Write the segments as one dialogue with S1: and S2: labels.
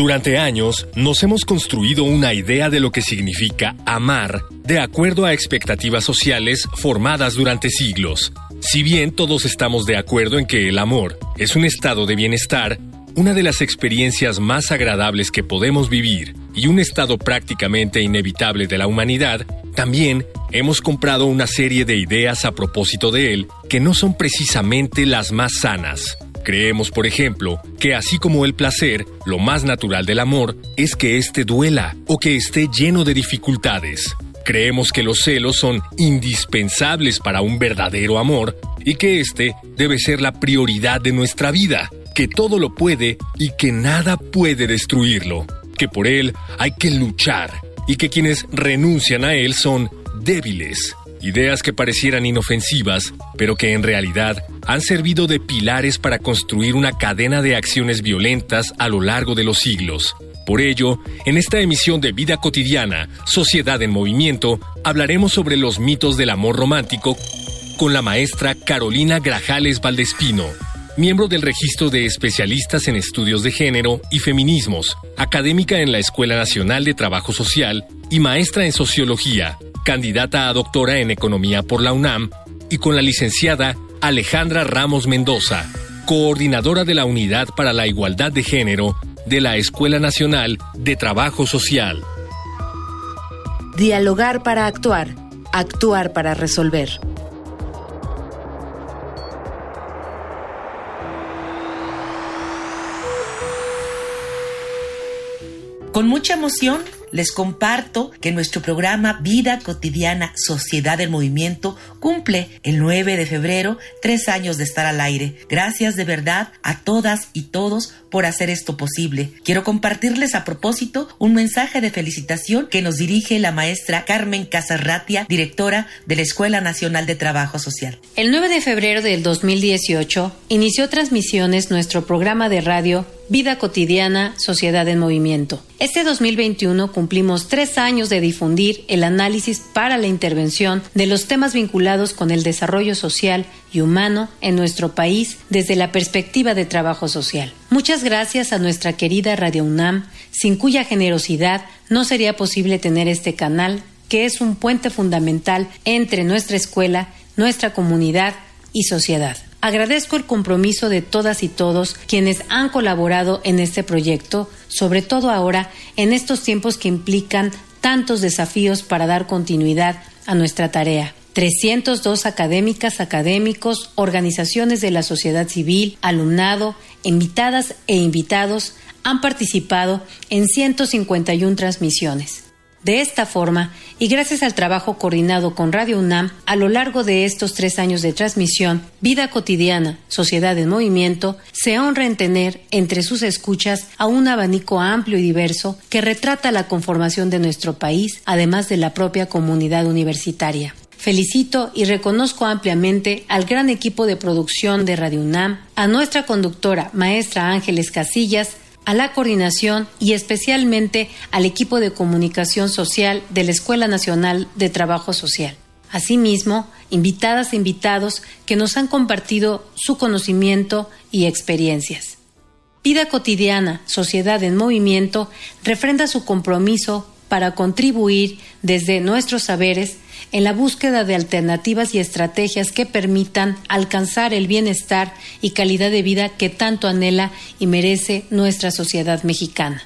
S1: Durante años nos hemos construido una idea de lo que significa amar de acuerdo a expectativas sociales formadas durante siglos. Si bien todos estamos de acuerdo en que el amor es un estado de bienestar, una de las experiencias más agradables que podemos vivir y un estado prácticamente inevitable de la humanidad, también hemos comprado una serie de ideas a propósito de él que no son precisamente las más sanas. Creemos, por ejemplo, que así como el placer, lo más natural del amor es que éste duela o que esté lleno de dificultades. Creemos que los celos son indispensables para un verdadero amor y que éste debe ser la prioridad de nuestra vida, que todo lo puede y que nada puede destruirlo, que por él hay que luchar y que quienes renuncian a él son débiles. Ideas que parecieran inofensivas, pero que en realidad han servido de pilares para construir una cadena de acciones violentas a lo largo de los siglos. Por ello, en esta emisión de Vida Cotidiana, Sociedad en Movimiento, hablaremos sobre los mitos del amor romántico con la maestra Carolina Grajales Valdespino, miembro del registro de especialistas en estudios de género y feminismos, académica en la Escuela Nacional de Trabajo Social y maestra en sociología, candidata a doctora en economía por la UNAM, y con la licenciada Alejandra Ramos Mendoza, coordinadora de la Unidad para la Igualdad de Género de la Escuela Nacional de Trabajo Social.
S2: Dialogar para actuar, actuar para resolver.
S3: Con mucha emoción les comparto que nuestro programa Vida Cotidiana Sociedad del Movimiento cumple el 9 de febrero tres años de estar al aire. Gracias de verdad a todas y todos por hacer esto posible. Quiero compartirles a propósito un mensaje de felicitación que nos dirige la maestra Carmen Casarratia, directora de la Escuela Nacional de Trabajo Social.
S4: El 9 de febrero del 2018 inició transmisiones nuestro programa de radio Vida cotidiana, Sociedad en Movimiento. Este 2021 cumplimos tres años de difundir el análisis para la intervención de los temas vinculados con el desarrollo social y humano en nuestro país desde la perspectiva de trabajo social. Muchas gracias a nuestra querida Radio UNAM, sin cuya generosidad no sería posible tener este canal, que es un puente fundamental entre nuestra escuela, nuestra comunidad y sociedad. Agradezco el compromiso de todas y todos quienes han colaborado en este proyecto, sobre todo ahora en estos tiempos que implican tantos desafíos para dar continuidad a nuestra tarea. 302 académicas, académicos, organizaciones de la sociedad civil, alumnado, invitadas e invitados han participado en 151 transmisiones. De esta forma, y gracias al trabajo coordinado con Radio UNAM a lo largo de estos tres años de transmisión, Vida Cotidiana, Sociedad en Movimiento, se honra en tener entre sus escuchas a un abanico amplio y diverso que retrata la conformación de nuestro país, además de la propia comunidad universitaria. Felicito y reconozco ampliamente al gran equipo de producción de Radio UNAM, a nuestra conductora, maestra Ángeles Casillas, a la coordinación y especialmente al equipo de comunicación social de la Escuela Nacional de Trabajo Social. Asimismo, invitadas e invitados que nos han compartido su conocimiento y experiencias. Vida cotidiana, Sociedad en Movimiento, refrenda su compromiso para contribuir desde nuestros saberes en la búsqueda de alternativas y estrategias que permitan alcanzar el bienestar y calidad de vida que tanto anhela y merece nuestra sociedad mexicana.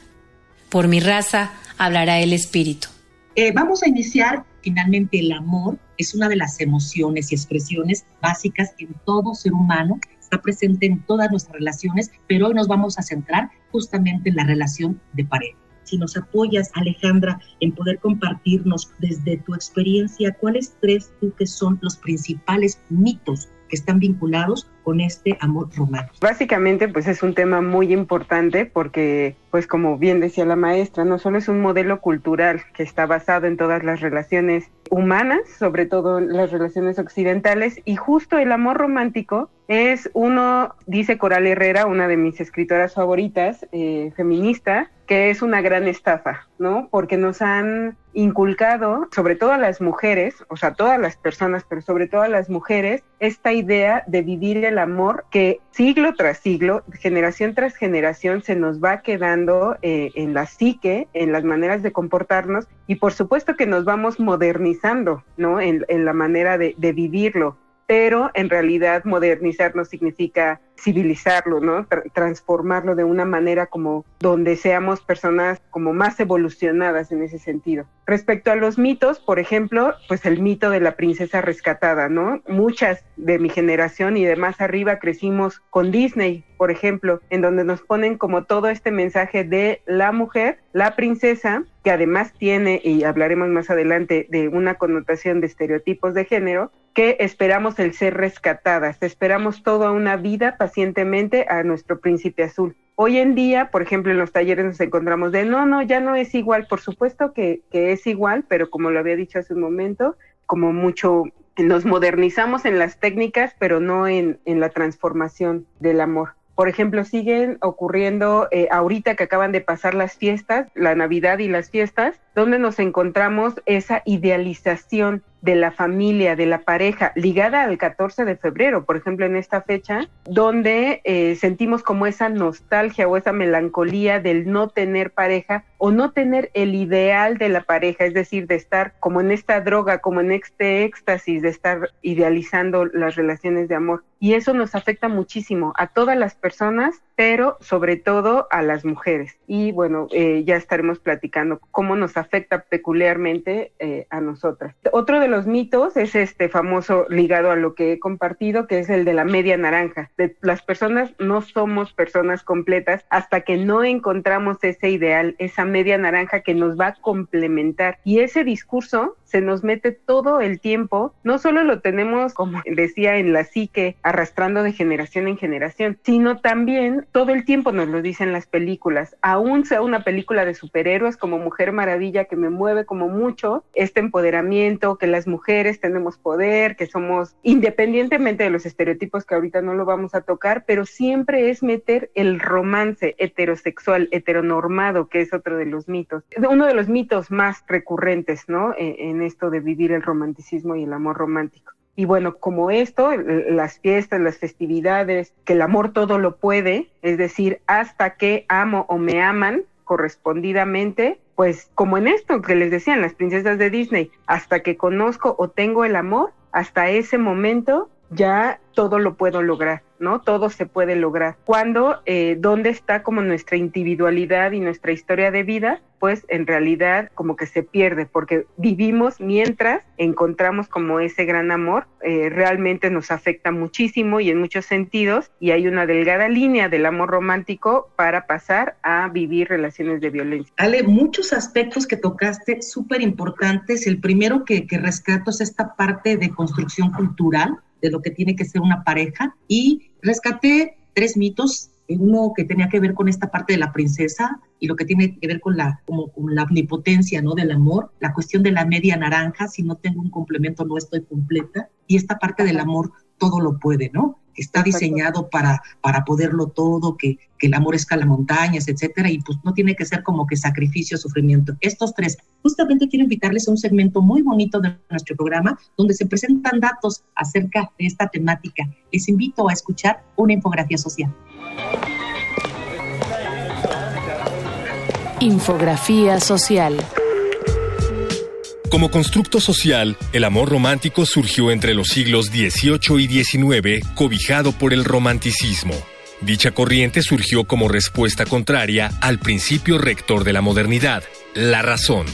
S4: Por mi raza hablará el espíritu.
S5: Eh, vamos a iniciar Finalmente, el amor es una de las emociones y expresiones básicas en todo ser humano, está presente en todas nuestras relaciones, pero hoy nos vamos a centrar justamente en la relación de pareja. Si nos apoyas, Alejandra, en poder compartirnos desde tu experiencia, ¿cuáles crees tú que son los principales mitos que están vinculados con este amor romántico.
S6: Básicamente, pues es un tema muy importante porque, pues como bien decía la maestra, no solo es un modelo cultural que está basado en todas las relaciones humanas, sobre todo las relaciones occidentales, y justo el amor romántico es uno, dice Coral Herrera, una de mis escritoras favoritas, eh, feminista, que es una gran estafa, ¿no? Porque nos han inculcado, sobre todo a las mujeres, o sea, todas las personas, pero sobre todo a las mujeres, esta idea de vivir el amor que siglo tras siglo, generación tras generación, se nos va quedando eh, en la psique, en las maneras de comportarnos y por supuesto que nos vamos modernizando, ¿no? En, la manera de, de vivirlo pero en realidad modernizarnos significa civilizarlo, ¿no? transformarlo de una manera como donde seamos personas como más evolucionadas en ese sentido. Respecto a los mitos, por ejemplo, pues el mito de la princesa rescatada, ¿no? Muchas de mi generación y de más arriba crecimos con Disney, por ejemplo, en donde nos ponen como todo este mensaje de la mujer, la princesa, que además tiene, y hablaremos más adelante, de una connotación de estereotipos de género, que esperamos el ser rescatadas, esperamos toda una vida pacientemente a nuestro príncipe azul. Hoy en día, por ejemplo, en los talleres nos encontramos de, no, no, ya no es igual, por supuesto que, es igual, pero como lo había dicho hace un momento, como mucho nos modernizamos en las técnicas, pero no en, en la transformación del amor. Por ejemplo, siguen ocurriendo eh, ahorita que acaban de pasar las fiestas, la Navidad y las fiestas, donde nos encontramos esa idealización de la familia, de la pareja, ligada al 14 de febrero, por ejemplo, en esta fecha, donde eh, sentimos como esa nostalgia o esa melancolía del no tener pareja o no tener el ideal de la pareja, es decir, de estar como en esta droga, como en este éxtasis, de estar idealizando las relaciones de amor. Y eso nos afecta muchísimo a todas las personas, pero sobre todo a las mujeres. Y bueno, eh, ya estaremos platicando cómo nos afecta peculiarmente eh, a nosotras. Otro de los mitos es este famoso ligado a lo que he compartido, que es el de la media naranja. De, las personas no somos personas completas hasta que no encontramos ese ideal, esa media naranja que nos va a complementar. Y ese discurso se nos mete todo el tiempo, no solo lo tenemos, como decía en la psique, arrastrando de generación en generación, sino también todo el tiempo nos lo dicen las películas, aún sea una película de superhéroes como Mujer Maravilla que me mueve como mucho, este empoderamiento, que las mujeres tenemos poder, que somos, independientemente de los estereotipos que ahorita no lo vamos a tocar, pero siempre es meter el romance heterosexual, heteronormado, que es otro de los mitos, uno de los mitos más recurrentes, ¿no? E, en esto de vivir el romanticismo y el amor romántico. Y bueno, como esto, las fiestas, las festividades, que el amor todo lo puede, es decir, hasta que amo o me aman correspondidamente, pues como en esto que les decían las princesas de Disney, hasta que conozco o tengo el amor, hasta ese momento ya todo lo puedo lograr. ¿No? Todo se puede lograr. Cuando, eh, ¿dónde está como nuestra individualidad y nuestra historia de vida? Pues en realidad como que se pierde, porque vivimos mientras encontramos como ese gran amor, eh, realmente nos afecta muchísimo y en muchos sentidos, y hay una delgada línea del amor romántico para pasar a vivir relaciones de violencia.
S5: Ale, muchos aspectos que tocaste súper importantes. El primero que, que rescato es esta parte de construcción cultural de lo que tiene que ser una pareja y rescaté tres mitos uno que tenía que ver con esta parte de la princesa y lo que tiene que ver con la, como, con la omnipotencia ¿no? del amor, la cuestión de la media naranja, si no tengo un complemento no estoy completa, y esta parte del amor todo lo puede, ¿no? Está diseñado para, para poderlo todo, que, que el amor escala montañas, etcétera, y pues no tiene que ser como que sacrificio, sufrimiento. Estos tres, justamente quiero invitarles a un segmento muy bonito de nuestro programa, donde se presentan datos acerca de esta temática. Les invito a escuchar una infografía social.
S2: Infografía social.
S1: Como constructo social, el amor romántico surgió entre los siglos XVIII y XIX, cobijado por el romanticismo. Dicha corriente surgió como respuesta contraria al principio rector de la modernidad, la razón.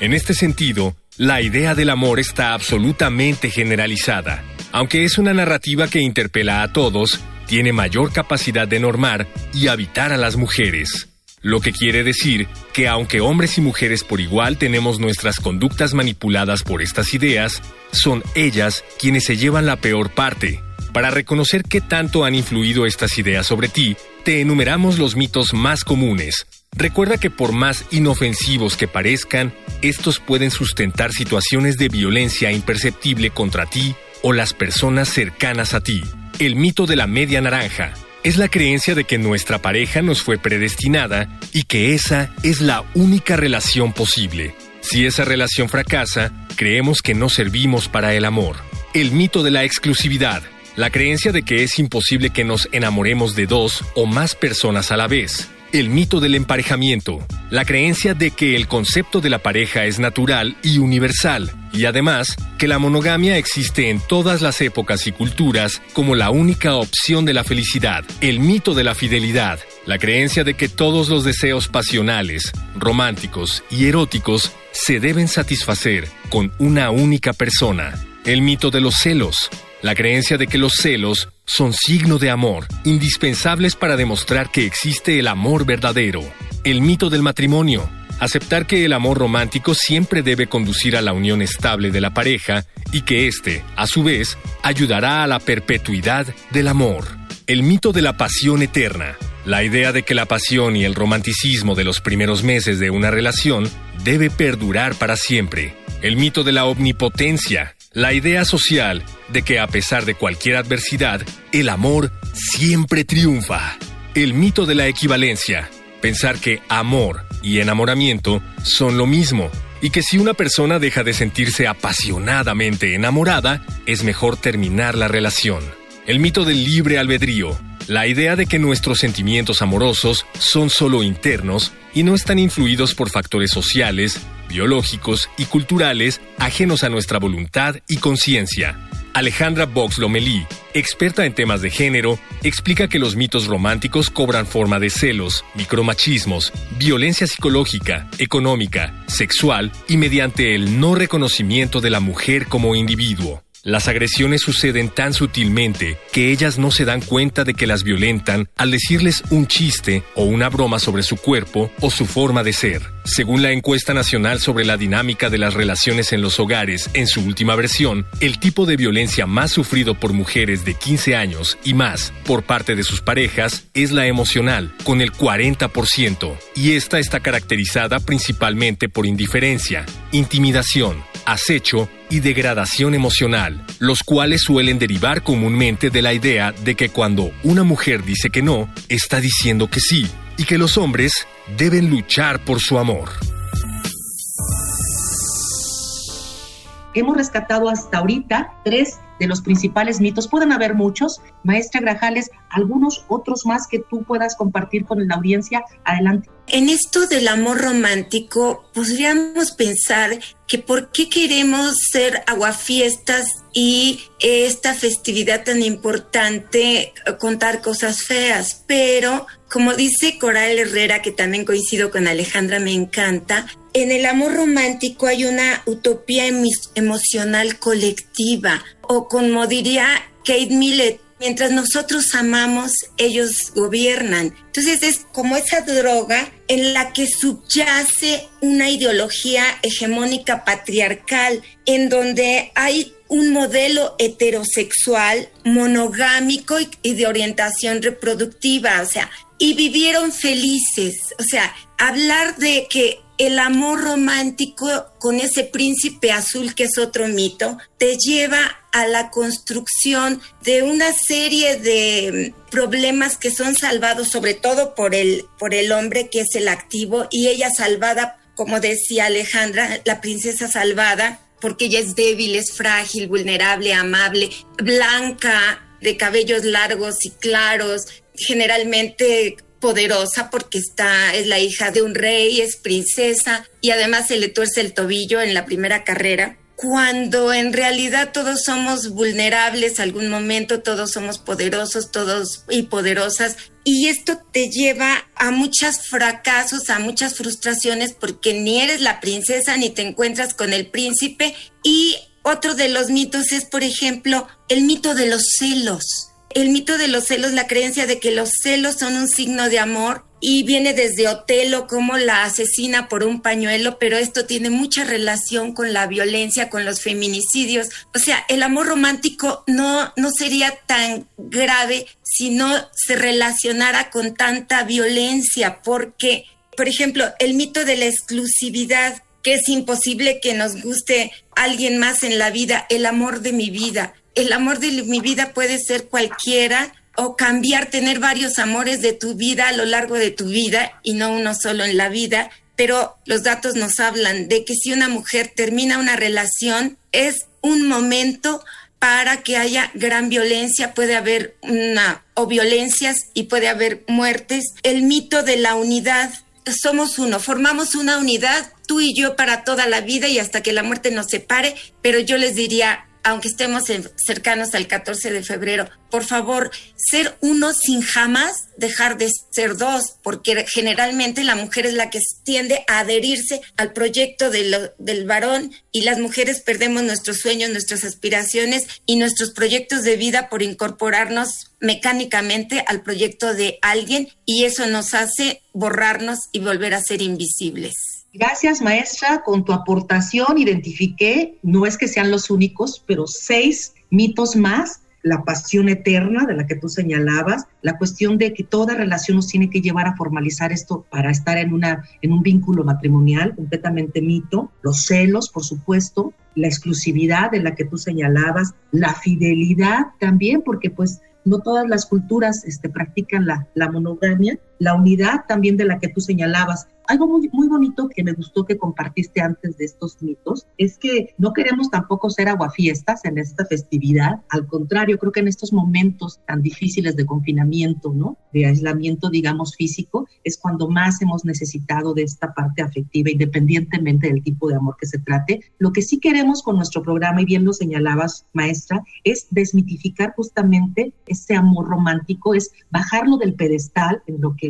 S1: En este sentido, La idea del amor está absolutamente generalizada. Aunque es una narrativa que interpela a todos, tiene mayor capacidad de normar y habitar a las mujeres. Lo que quiere decir que aunque hombres y mujeres por igual tenemos nuestras conductas manipuladas por estas ideas, son ellas quienes se llevan la peor parte. Para reconocer qué tanto han influido estas ideas sobre ti, te enumeramos los mitos más comunes. Recuerda que por más inofensivos que parezcan, estos pueden sustentar situaciones de violencia imperceptible contra ti o las personas cercanas a ti. El mito de la media naranja es la creencia de que nuestra pareja nos fue predestinada y que esa es la única relación posible. Si esa relación fracasa, creemos que no servimos para el amor. El mito de la exclusividad, la creencia de que es imposible que nos enamoremos de dos o más personas a la vez el mito del emparejamiento, la creencia de que el concepto de la pareja es natural y universal, y además que la monogamia existe en todas las épocas y culturas como la única opción de la felicidad, el mito de la fidelidad, la creencia de que todos los deseos pasionales, románticos y eróticos se deben satisfacer con una única persona, el mito de los celos, la creencia de que los celos son signo de amor, indispensables para demostrar que existe el amor verdadero. El mito del matrimonio, aceptar que el amor romántico siempre debe conducir a la unión estable de la pareja y que éste, a su vez, ayudará a la perpetuidad del amor. El mito de la pasión eterna, la idea de que la pasión y el romanticismo de los primeros meses de una relación debe perdurar para siempre. El mito de la omnipotencia, la idea social de que a pesar de cualquier adversidad, el amor siempre triunfa. El mito de la equivalencia, pensar que amor y enamoramiento son lo mismo y que si una persona deja de sentirse apasionadamente enamorada, es mejor terminar la relación. El mito del libre albedrío, la idea de que nuestros sentimientos amorosos son solo internos y no están influidos por factores sociales, biológicos y culturales ajenos a nuestra voluntad y conciencia. Alejandra Box Lomelí, experta en temas de género, explica que los mitos románticos cobran forma de celos, micromachismos, violencia psicológica, económica, sexual y mediante el no reconocimiento de la mujer como individuo. Las agresiones suceden tan sutilmente que ellas no se dan cuenta de que las violentan al decirles un chiste o una broma sobre su cuerpo o su forma de ser. Según la encuesta nacional sobre la dinámica de las relaciones en los hogares en su última versión, el tipo de violencia más sufrido por mujeres de 15 años y más por parte de sus parejas es la emocional, con el 40%, y esta está caracterizada principalmente por indiferencia, intimidación, acecho y degradación emocional, los cuales suelen derivar comúnmente de la idea de que cuando una mujer dice que no, está diciendo que sí, y que los hombres deben luchar por su amor.
S5: Hemos rescatado hasta ahorita tres de los principales mitos. Pueden haber muchos. Maestra Grajales, algunos otros más que tú puedas compartir con la audiencia. Adelante.
S7: En esto del amor romántico, podríamos pensar que por qué queremos ser aguafiestas y esta festividad tan importante eh, contar cosas feas, pero como dice Coral Herrera, que también coincido con Alejandra, me encanta, en el amor romántico hay una utopía emocional colectiva, o como diría Kate Millett, mientras nosotros amamos, ellos gobiernan. Entonces es como esa droga en la que subyace una ideología hegemónica patriarcal, en donde hay un modelo heterosexual, monogámico y de orientación reproductiva, o sea, y vivieron felices. O sea, hablar de que el amor romántico con ese príncipe azul, que es otro mito, te lleva a la construcción de una serie de problemas que son salvados sobre todo por el, por el hombre que es el activo y ella salvada, como decía Alejandra, la princesa salvada, porque ella es débil, es frágil, vulnerable, amable, blanca, de cabellos largos y claros, generalmente poderosa porque está, es la hija de un rey, es princesa y además se le tuerce el tobillo en la primera carrera. cuando en realidad todos somos vulnerables, algún momento todos somos poderosos, todos y poderosas, y esto te lleva a muchos fracasos, a muchas frustraciones, porque ni eres la princesa ni te encuentras con el príncipe. Y otro de los mitos es, por ejemplo, el mito de los celos. El mito de los celos, la creencia de que los celos son un signo de amor y viene desde Otelo como la asesina por un pañuelo, pero esto tiene mucha relación con la violencia, con los feminicidios. O sea, el amor romántico no, no sería tan grave si no se relacionara con tanta violencia, porque, por ejemplo, el mito de la exclusividad, que es imposible que nos guste alguien más en la vida, el amor de mi vida. El amor de mi vida puede ser cualquiera o cambiar, tener varios amores de tu vida a lo largo de tu vida y no uno solo en la vida, pero los datos nos hablan de que si una mujer termina una relación es un momento para que haya gran violencia, puede haber una o violencias y puede haber muertes. El mito de la unidad, somos uno, formamos una unidad, tú y yo para toda la vida y hasta que la muerte nos separe, pero yo les diría, aunque estemos cercanos al 14 de febrero, por favor, ser uno sin jamás dejar de ser dos, porque generalmente la mujer es la que tiende a adherirse al proyecto del varón y las mujeres perdemos nuestros sueños, nuestras aspiraciones y nuestros proyectos de vida por incorporarnos mecánicamente al proyecto de alguien y eso nos hace borrarnos y volver a ser invisibles.
S5: Gracias, maestra. Con tu aportación identifiqué, no es que sean los únicos, pero seis mitos más. La pasión eterna de la que tú señalabas, la cuestión de que toda relación nos tiene que llevar a formalizar esto para estar en, una, en un vínculo matrimonial, completamente mito, los celos, por supuesto, la exclusividad de la que tú señalabas, la fidelidad también, porque pues no todas las culturas este, practican la, la monogamia, la unidad también de la que tú señalabas, algo muy, muy bonito que me gustó que compartiste antes de estos mitos es que no queremos tampoco ser aguafiestas en esta festividad. Al contrario, creo que en estos momentos tan difíciles de confinamiento, ¿no? De aislamiento, digamos, físico, es cuando más hemos necesitado de esta parte afectiva, independientemente del tipo de amor que se trate. Lo que sí queremos con nuestro programa, y bien lo señalabas, maestra, es desmitificar justamente ese amor romántico, es bajarlo del pedestal en lo que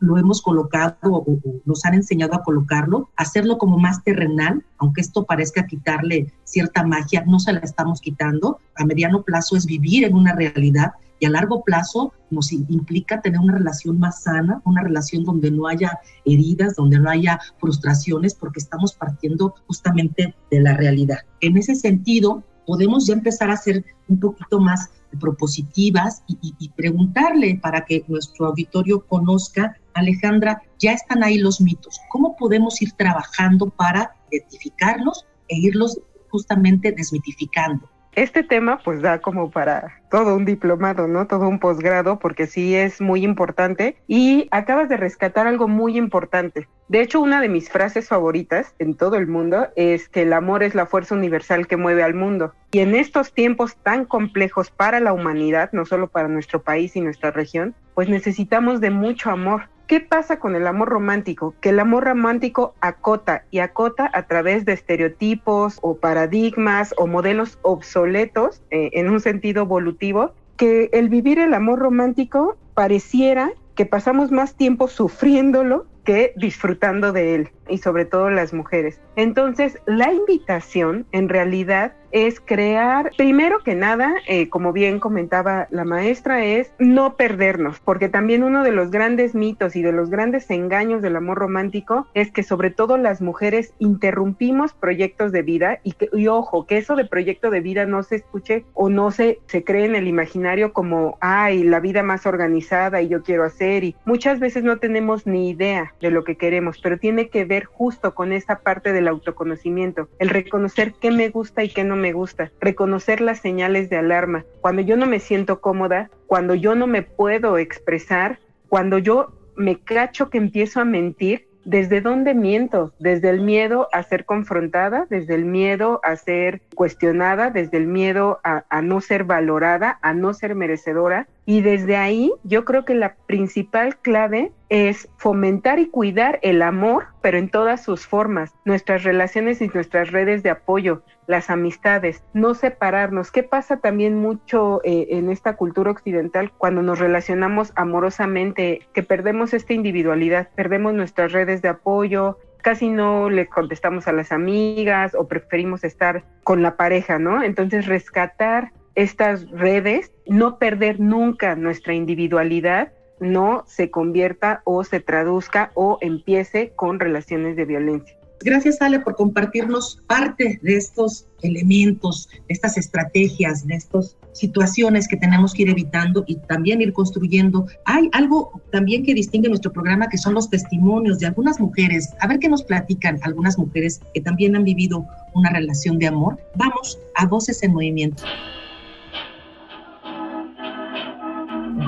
S5: lo hemos colocado o, nos han enseñado a colocarlo, hacerlo como más terrenal, aunque esto parezca quitarle cierta magia, no se la estamos quitando. A mediano plazo es vivir en una realidad y a largo plazo nos implica tener una relación más sana, una relación donde no haya heridas, donde no haya frustraciones, porque estamos partiendo justamente de la realidad. En ese sentido, podemos ya empezar a ser un poquito más propositivas y, preguntarle para que nuestro auditorio conozca, Alejandra, ya están ahí los mitos. ¿Cómo podemos ir trabajando para identificarlos e irlos justamente desmitificando?
S6: Este tema pues da como para todo un diplomado, ¿no? Todo un posgrado, porque sí es muy importante. Y acabas de rescatar algo muy importante. De hecho, una de mis frases favoritas en todo el mundo es que el amor es la fuerza universal que mueve al mundo. Y en estos tiempos tan complejos para la humanidad, no solo para nuestro país y nuestra región, pues necesitamos de mucho amor. ¿Qué pasa con el amor romántico? Que el amor romántico acota y acota a través de estereotipos o paradigmas o modelos obsoletos eh, en un sentido evolutivo, que el vivir el amor romántico pareciera que pasamos más tiempo sufriéndolo que disfrutando de él y sobre todo las mujeres. Entonces, la invitación en realidad es crear, primero que nada, eh, como bien comentaba la maestra, es no perdernos, porque también uno de los grandes mitos y de los grandes engaños del amor romántico es que sobre todo las mujeres interrumpimos proyectos de vida y, que, y ojo, que eso de proyecto de vida no se escuche o no se, se cree en el imaginario como, ay, la vida más organizada y yo quiero hacer y muchas veces no tenemos ni idea de lo que queremos, pero tiene que ver justo con esta parte del autoconocimiento, el reconocer qué me gusta y qué no me gusta, reconocer las señales de alarma. Cuando yo no me siento cómoda, cuando yo no me puedo expresar, cuando yo me cacho que empiezo a mentir, ¿Desde dónde miento? Desde el miedo a ser confrontada, desde el miedo a ser cuestionada, desde el miedo a, a, no ser valorada, a no ser merecedora. Y desde ahí yo creo que la principal clave es fomentar y cuidar el amor, pero en todas sus formas, nuestras relaciones y nuestras redes de apoyo, las amistades, no separarnos. ¿Qué pasa también mucho eh, en esta cultura occidental cuando nos relacionamos amorosamente, que perdemos esta individualidad, perdemos nuestras redes de apoyo, casi no le contestamos a las amigas o preferimos estar con la pareja, ¿no? Entonces rescatar estas redes, no perder nunca nuestra individualidad, no se convierta o se traduzca o empiece con relaciones de violencia.
S5: Gracias, Ale, por compartirnos parte de estos elementos, de estas estrategias, de estas situaciones que tenemos que ir evitando y también ir construyendo. Hay algo también que distingue nuestro programa, que son los testimonios de algunas mujeres. A ver qué nos platican algunas mujeres que también han vivido una relación de amor. Vamos a Voces en Movimiento.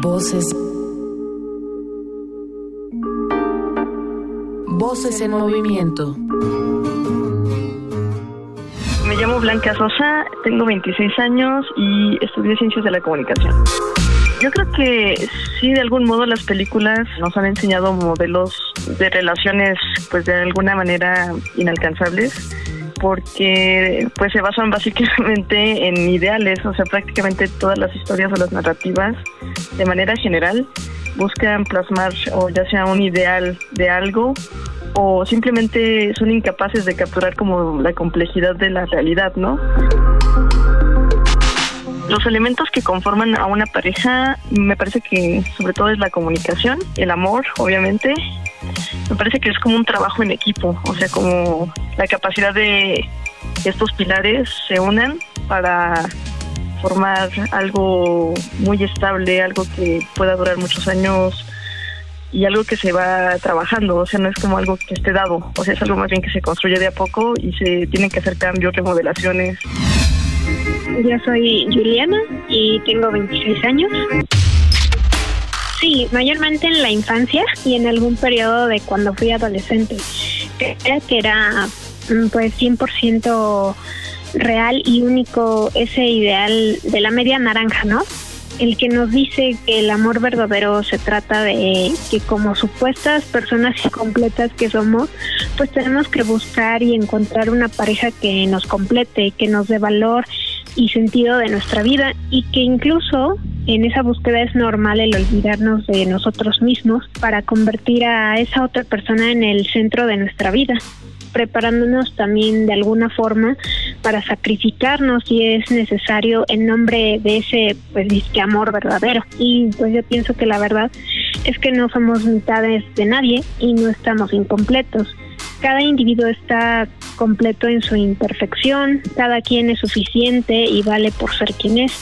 S2: Voces. Voces en movimiento.
S8: Me llamo Blanca Sosa, tengo 26 años y estudié Ciencias de la Comunicación. Yo creo que sí, de algún modo las películas nos han enseñado modelos de relaciones, pues de alguna manera inalcanzables porque pues se basan básicamente en ideales, o sea, prácticamente todas las historias o las narrativas de manera general buscan plasmar o ya sea un ideal de algo o simplemente son incapaces de capturar como la complejidad de la realidad, ¿no? Los elementos que conforman a una pareja me parece que sobre todo es la comunicación, el amor, obviamente, me parece que es como un trabajo en equipo, o sea, como la capacidad de estos pilares se unan para formar algo muy estable, algo que pueda durar muchos años y algo que se va trabajando, o sea, no es como algo que esté dado, o sea, es algo más bien que se construye de a poco y se tienen que hacer cambios, remodelaciones.
S9: Yo soy Juliana y tengo 26 años. Sí, mayormente en la infancia y en algún periodo de cuando fui adolescente. Creía que era mm, pues 100% real y único ese ideal de la media naranja, ¿no? El que nos dice que el amor verdadero se trata de que como supuestas personas incompletas que somos, pues tenemos que buscar y encontrar una pareja que nos complete, que nos dé valor y sentido de nuestra vida y que incluso en esa búsqueda es normal el olvidarnos de nosotros mismos para convertir a esa otra persona en el centro de nuestra vida preparándonos también de alguna forma para sacrificarnos si es necesario en nombre de ese pues disque amor verdadero. Y pues yo pienso que la verdad es que no somos mitades de nadie y no estamos incompletos cada individuo está completo en su imperfección, cada quien es suficiente y vale por ser quien es.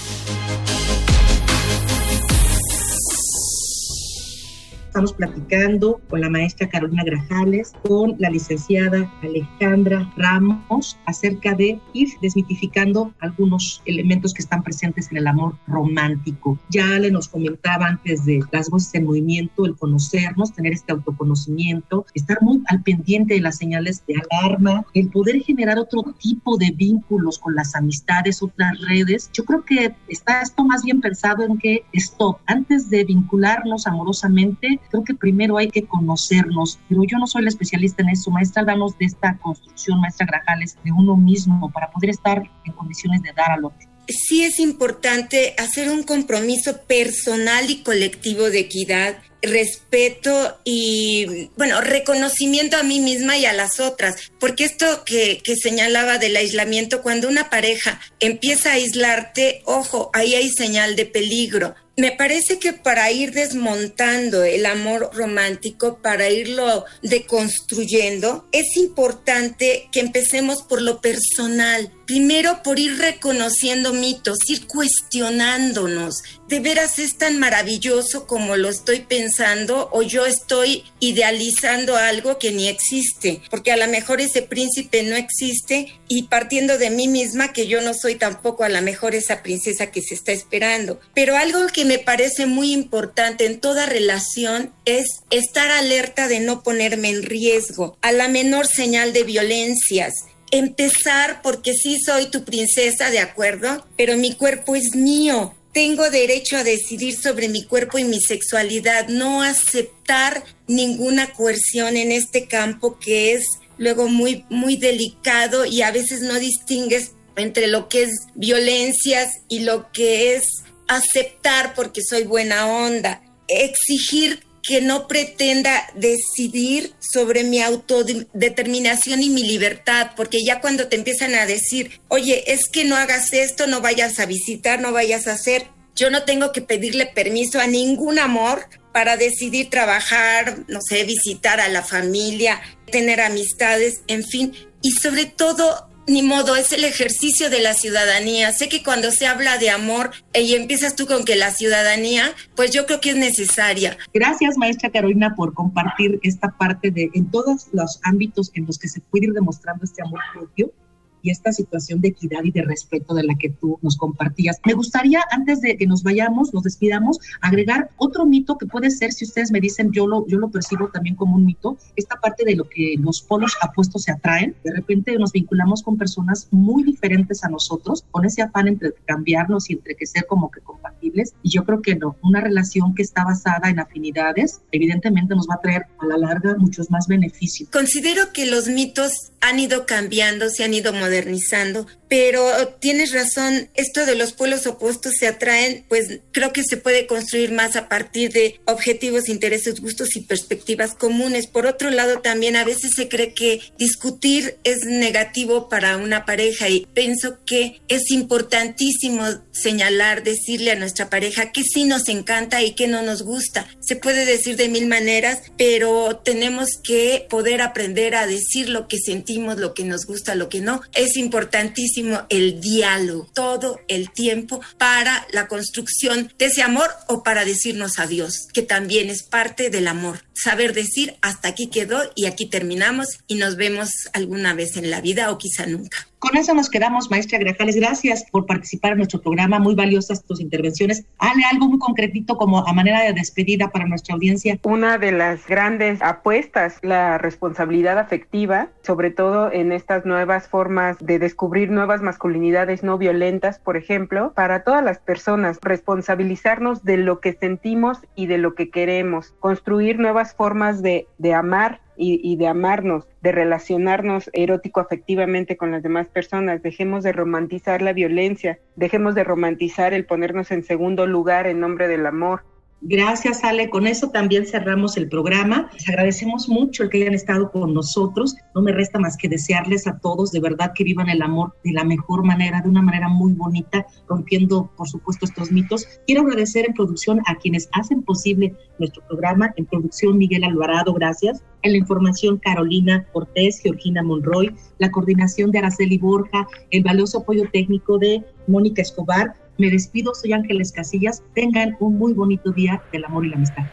S5: Estamos platicando con la maestra Carolina Grajales, con la licenciada Alejandra Ramos, acerca de ir desmitificando algunos elementos que están presentes en el amor romántico. Ya le nos comentaba antes de las voces en movimiento, el conocernos, tener este autoconocimiento, estar muy al pendiente de las señales de alarma, el poder generar otro tipo de vínculos con las amistades, otras redes. Yo creo que está esto más bien pensado en que, stop, antes de vincularnos amorosamente, creo que primero hay que conocernos, pero yo no soy la especialista en eso. Maestra, danos de esta construcción, maestra Grajales, de uno mismo para poder estar en condiciones de dar al otro
S7: sí es importante hacer un compromiso personal y colectivo de equidad, respeto y, bueno, reconocimiento a mí misma y a las otras. Porque esto que, que, señalaba del aislamiento, cuando una pareja empieza a aislarte, ojo, ahí hay señal de peligro me parece que para ir desmontando el amor romántico, para irlo deconstruyendo, es importante que empecemos por lo personal. Primero por ir reconociendo mitos, ir cuestionándonos. ¿De veras es tan maravilloso como lo estoy pensando o yo estoy idealizando algo que ni existe? Porque a lo mejor ese príncipe no existe y partiendo de mí misma que yo no soy tampoco a lo mejor esa princesa que se está esperando. Pero algo que me parece muy importante en toda relación es estar alerta de no ponerme en riesgo a la menor señal de violencias. Empezar porque sí soy tu princesa, de acuerdo, pero mi cuerpo es mío tengo derecho a decidir sobre mi cuerpo y mi sexualidad, no aceptar ninguna coerción en este campo que es luego muy, muy delicado y a veces no distingues entre lo que es violencias y lo que es aceptar porque soy buena onda. Exigir que no pretenda decidir sobre mi autodeterminación y mi libertad, porque ya cuando te empiezan a decir, oye, es que no hagas esto, no vayas a visitar, no vayas a hacer, yo no tengo que pedirle permiso a ningún amor para decidir trabajar, no sé, visitar a la familia, tener amistades, en fin, y sobre todo ni modo, es el ejercicio de la ciudadanía. Sé que cuando se habla de amor y empiezas tú con que la ciudadanía, pues yo creo que es necesaria.
S5: Gracias, maestra Carolina, por compartir esta parte de en todos los ámbitos en los que se puede ir demostrando este amor propio y esta situación de equidad y de respeto de la que tú nos compartías. Me gustaría, antes de que nos vayamos, nos despidamos, agregar otro mito que puede ser, si ustedes me dicen, yo lo, yo lo percibo también como un mito, esta parte de lo que los polos apuestos se atraen. De repente nos vinculamos con personas muy diferentes a nosotros, con ese afán entre cambiarnos y entre que ser como que compatibles. Y yo creo que no, una relación que está basada en afinidades, evidentemente nos va a traer a la larga muchos más beneficios.
S7: Considero que los mitos han ido cambiando, se han ido modernizando, pero tienes razón, esto de los pueblos opuestos se atraen, pues creo que se puede construir más a partir de objetivos, intereses, gustos y perspectivas comunes. Por otro lado, también a veces se cree que discutir es negativo para una pareja y pienso que es importantísimo señalar, decirle a nuestra pareja que sí nos encanta y que no nos gusta. Se puede decir de mil maneras, pero tenemos que poder aprender a decir lo que sentimos, lo que nos gusta, lo que no. Es importantísimo el diálogo todo el tiempo para la construcción de ese amor o para decirnos adiós, que también es parte del amor. Saber decir hasta aquí quedó y aquí terminamos y nos vemos alguna vez en la vida o quizá nunca.
S5: Con eso nos quedamos, maestra Grajales. Gracias por participar en nuestro programa. Muy valiosas tus intervenciones. Hale algo muy concretito como a manera de despedida para nuestra audiencia.
S6: Una de las grandes apuestas, la responsabilidad afectiva, sobre todo en estas nuevas formas de descubrir nuevas masculinidades no violentas, por ejemplo, para todas las personas, responsabilizarnos de lo que sentimos y de lo que queremos, construir nuevas formas de, de amar y, de amarnos, de relacionarnos erótico afectivamente con las demás personas, dejemos de romantizar la violencia, dejemos de romantizar el ponernos en segundo lugar en nombre del amor,
S5: Gracias, Ale. Con eso también cerramos el programa. Les agradecemos mucho el que hayan estado con nosotros. No me resta más que desearles a todos de verdad que vivan el amor de la mejor manera, de una manera muy bonita, rompiendo, por supuesto, estos mitos. Quiero agradecer en producción a quienes hacen posible nuestro programa. En producción, Miguel Alvarado, gracias. En la información, Carolina Cortés, Georgina Monroy, la coordinación de Araceli Borja, el valioso apoyo técnico de Mónica Escobar me despido, soy Ángeles Casillas. Tengan un muy bonito día del amor y la amistad.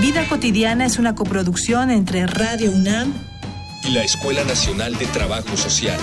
S2: Vida cotidiana es una coproducción entre Radio UNAM
S10: y la Escuela Nacional de Trabajo Social.